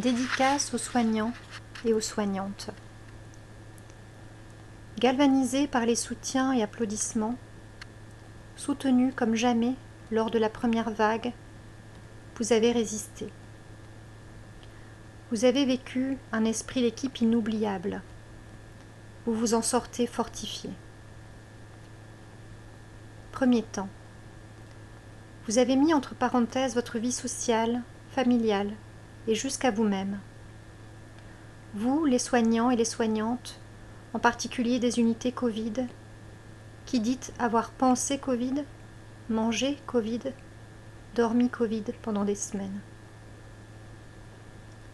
Dédicace aux soignants et aux soignantes. Galvanisés par les soutiens et applaudissements, soutenus comme jamais lors de la première vague, vous avez résisté. Vous avez vécu un esprit d'équipe inoubliable. Vous vous en sortez fortifié. Premier temps. Vous avez mis entre parenthèses votre vie sociale, familiale, et jusqu'à vous-même. Vous, les soignants et les soignantes, en particulier des unités Covid, qui dites avoir pensé Covid, mangé Covid, dormi Covid pendant des semaines.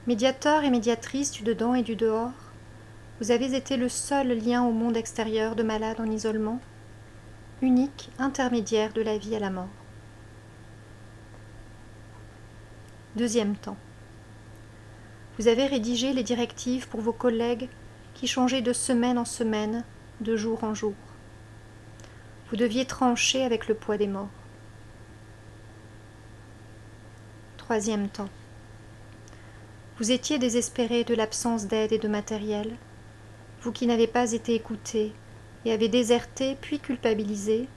Médiateur et médiatrice du dedans et du dehors, vous avez été le seul lien au monde extérieur de malades en isolement, unique intermédiaire de la vie à la mort. Deuxième temps. Vous avez rédigé les directives pour vos collègues qui changeaient de semaine en semaine, de jour en jour. Vous deviez trancher avec le poids des morts. Troisième temps. Vous étiez désespéré de l'absence d'aide et de matériel, vous qui n'avez pas été écouté et avez déserté puis culpabilisé,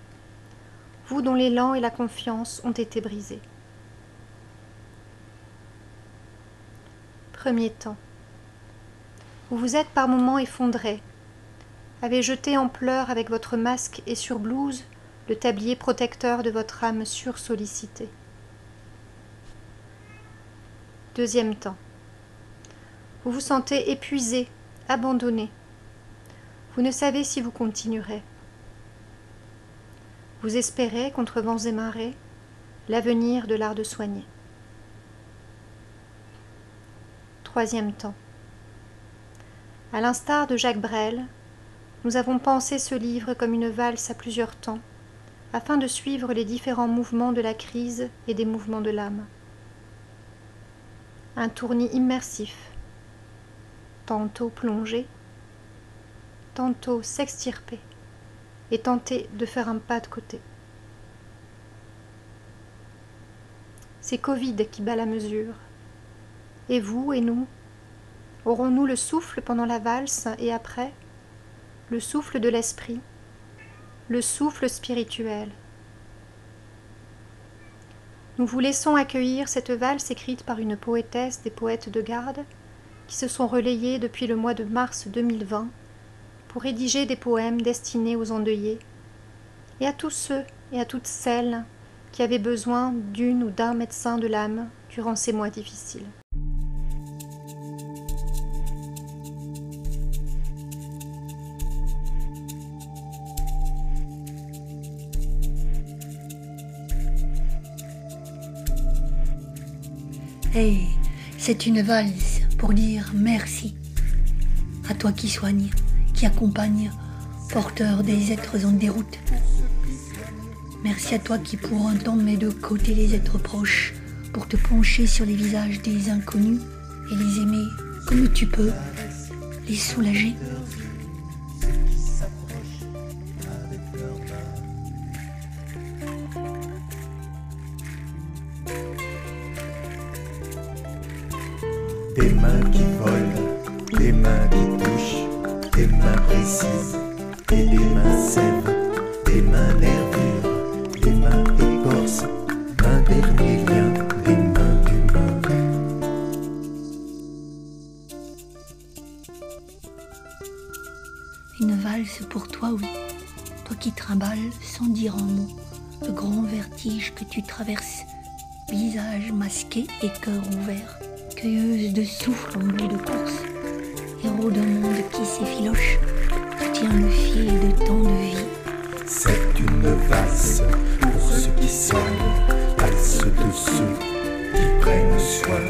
vous dont l'élan et la confiance ont été brisés. Premier temps. Vous vous êtes par moments effondré, avez jeté en pleurs avec votre masque et sur blouse le tablier protecteur de votre âme sursollicitée. Deuxième temps. Vous vous sentez épuisé, abandonné. Vous ne savez si vous continuerez. Vous espérez, contre vents et marées, l'avenir de l'art de soigner. Troisième temps. À l'instar de Jacques Brel, nous avons pensé ce livre comme une valse à plusieurs temps, afin de suivre les différents mouvements de la crise et des mouvements de l'âme. Un tournis immersif, tantôt plongé, tantôt s'extirper et tenter de faire un pas de côté. C'est Covid qui bat la mesure, et vous et nous Aurons-nous le souffle pendant la valse et après? Le souffle de l'esprit Le souffle spirituel Nous vous laissons accueillir cette valse écrite par une poétesse des poètes de garde qui se sont relayés depuis le mois de mars 2020 pour rédiger des poèmes destinés aux endeuillés et à tous ceux et à toutes celles qui avaient besoin d'une ou d'un médecin de l'âme durant ces mois difficiles. Hey, c'est une valse pour dire merci à toi qui soigne, qui accompagne, porteur des êtres en déroute. Merci à toi qui pour un temps met de côté les êtres proches pour te pencher sur les visages des inconnus et les aimer comme tu peux, les soulager. Des mains qui volent, des mains qui touchent, des mains précises et des mains sèves, des mains nervures, des mains écorces, un dernier des mains d'humains. Une valse pour toi, oui. Toi qui trimbales sans dire un mot le grand vertige que tu traverses, visage masqué et cœur ouvert, cueilleuse de souffle en bout de course, héros d'un monde qui s'effiloche, tu tiens le fil de tant de vie. C'est une valse pour ceux qui soignent, valse de ceux qui prennent soin,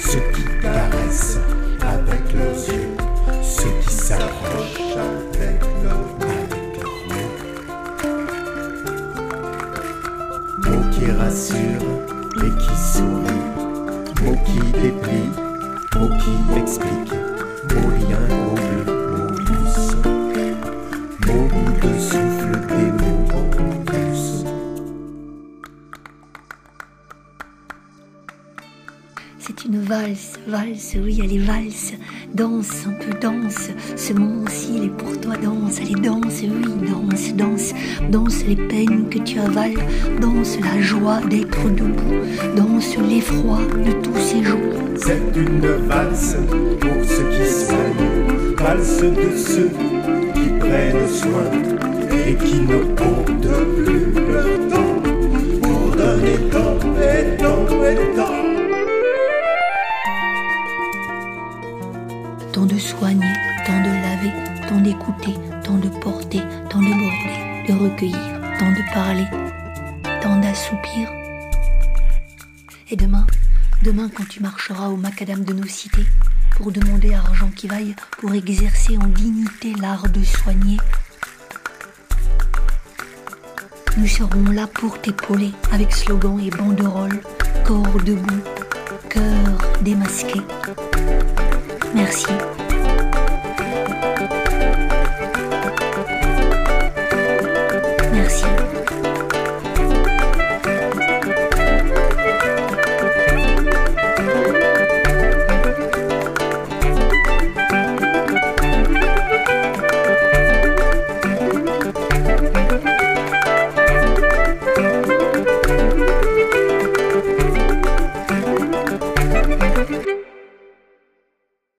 ceux qui caressent avec leurs yeux, ceux qui s'approchent avec leurs leurs mots. Qui rassurent et qui sourient, qui déplient, mots qui expliquent, mots liens au bleu, mots douces, mots bout de souffle des mots douces. C'est une valse, valse, oui, allez, valse, danse, un peu danse. Ce moment-ci, il est pour toi, danse, allez, danse, oui, danse, danse. Danse les peines que tu avales, danse la joie d'être debout, danse l'effroi de tous ces jours. C'est une valse pour ceux qui soignent, valse de ceux qui prennent soin et qui ne comptent plus leur temps pour donner temps et temps et temps. Tant de soigner, tant de laver, tant d'écouter, tant de porter, tant de border, de recueillir, tant de parler, tant d'assoupir. Et demain, demain quand tu marcheras au macadam de nos cités, pour demander argent qui vaille, pour exercer en dignité l'art de soigner, nous serons là pour t'épauler avec slogan et banderole, corps debout, cœur démasqué. Merci. Merci.